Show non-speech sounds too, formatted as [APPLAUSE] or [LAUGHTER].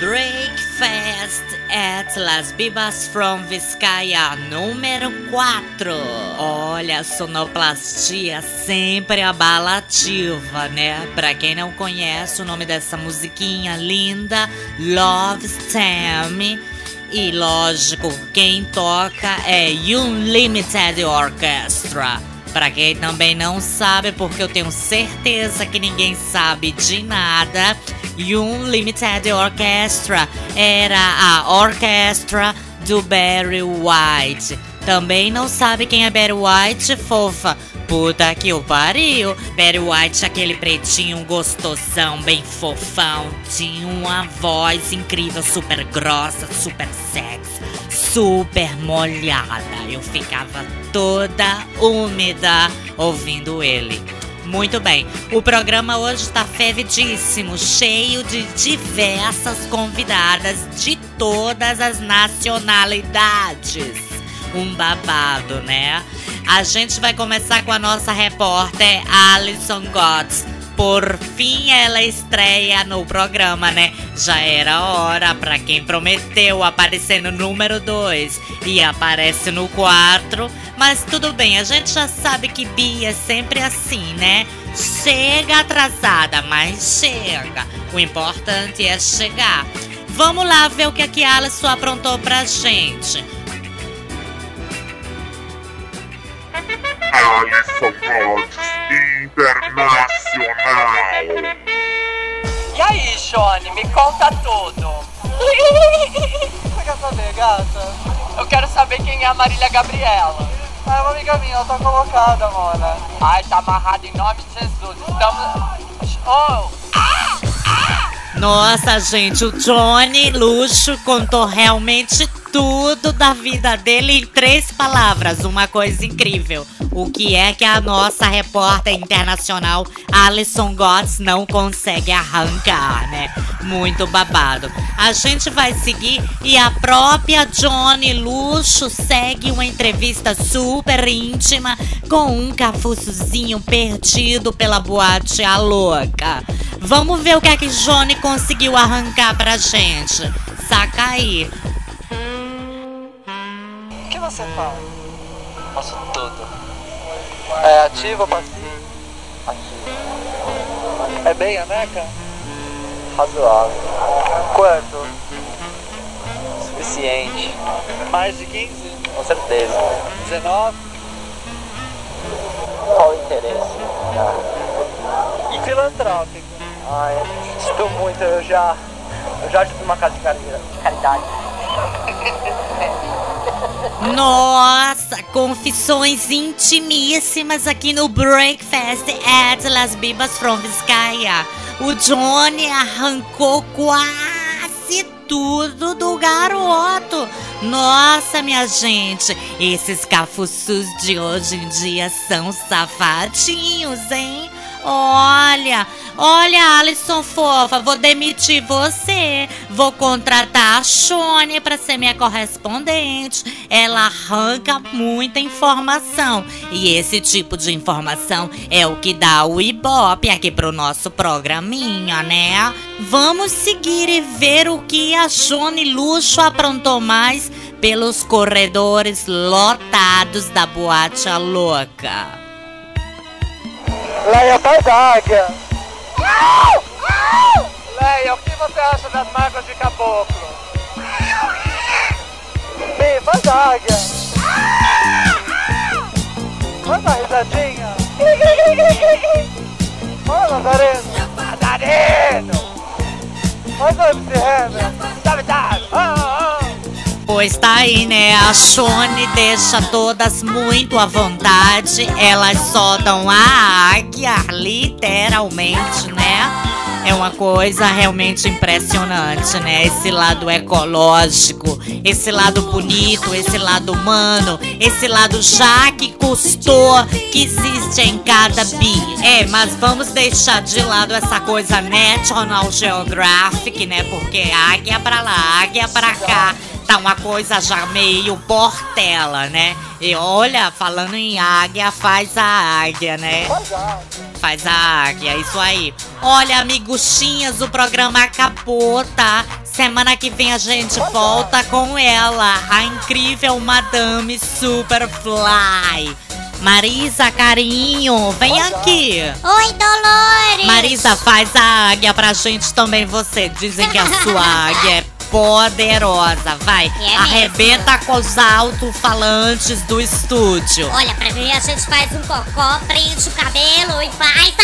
Breakfast at Las Bibas from Vizcaya, número 4. Olha, sonoplastia sempre abalativa, né? Pra quem não conhece o nome dessa musiquinha linda, Love Stem. E lógico, quem toca é Unlimited Orchestra. Pra quem também não sabe, porque eu tenho certeza que ninguém sabe de nada, Unlimited Orchestra era a orquestra do Barry White. Também não sabe quem é Barry White, fofa? Puta que o pariu! Barry White, aquele pretinho gostosão, bem fofão, tinha uma voz incrível, super grossa, super sexy, super molhada. Eu ficava toda úmida ouvindo ele. Muito bem, o programa hoje está fervidíssimo, cheio de diversas convidadas de todas as nacionalidades. Um babado, né? A gente vai começar com a nossa repórter Alison Gotts. Por fim, ela estreia no programa, né? Já era hora para quem prometeu aparecer no número 2 e aparece no 4. Mas tudo bem, a gente já sabe que Bia é sempre assim, né? Chega atrasada, mas chega. O importante é chegar. Vamos lá ver o que a Kialis aprontou pra gente. Alisson Gods Internacional. E aí, Johnny, me conta tudo. Você [LAUGHS] quer saber, gata? Eu quero saber quem é a Marília Gabriela. Ah, é uma amiga minha, ela tá colocada, mona. Ai, tá amarrado em nome de Jesus. Estamos. Oh! Nossa, gente, o Johnny Luxo contou realmente tudo da vida dele em três palavras. Uma coisa incrível. O que é que a nossa repórter internacional Alison Gotts não consegue arrancar, né? Muito babado. A gente vai seguir e a própria Johnny Luxo segue uma entrevista super íntima com um cafuçozinho perdido pela boate A Louca. Vamos ver o que é que Johnny conseguiu arrancar pra gente. Saca aí. O que você faz? Faço tudo. É ativo ou passivo? Ativo. É bem a neca? Razoável. Quanto? Suficiente. Mais de 15? Com certeza. 19? Qual o interesse? E filantrópico? Ai, estou muito, eu já. Eu já tive uma casa de caridade. [LAUGHS] Nossa, confissões intimíssimas aqui no Breakfast at Las Bibas from Vizcaya. O Johnny arrancou quase tudo do garoto. Nossa, minha gente, esses cafuçus de hoje em dia são safadinhos, hein? Olha, olha, Alisson fofa, vou demitir você. Vou contratar a Shone para ser minha correspondente. Ela arranca muita informação. E esse tipo de informação é o que dá o Ibope aqui pro nosso programinha, né? Vamos seguir e ver o que a Shone Luxo aprontou mais pelos corredores lotados da Boate Louca. Leia faz águia. Leia, o que você acha das mágoas de caboclo? Bem, faz águia. Faz uma risadinha. [LAUGHS] Pois tá aí, né? A Shone deixa todas muito à vontade. Elas só dão a águia, literalmente, né? É uma coisa realmente impressionante, né? Esse lado ecológico, esse lado bonito, esse lado humano, esse lado já que custou que existe em cada bi. É, mas vamos deixar de lado essa coisa National Geographic, né? Porque águia pra lá, águia pra cá tá uma coisa já meio portela, né? E olha, falando em águia, faz a águia, né? Faz a águia, isso aí. Olha, amiguchinhas, o programa acabou, tá? Semana que vem a gente volta com ela, a incrível Madame Superfly. Marisa, carinho, vem aqui. Oi, Dolores! Marisa, faz a águia pra gente também, você. Dizem que a sua águia é poderosa. Vai, É arrebenta com os alto-falantes do estúdio. Olha, pra mim a gente faz um cocó, prende o cabelo e faz águia!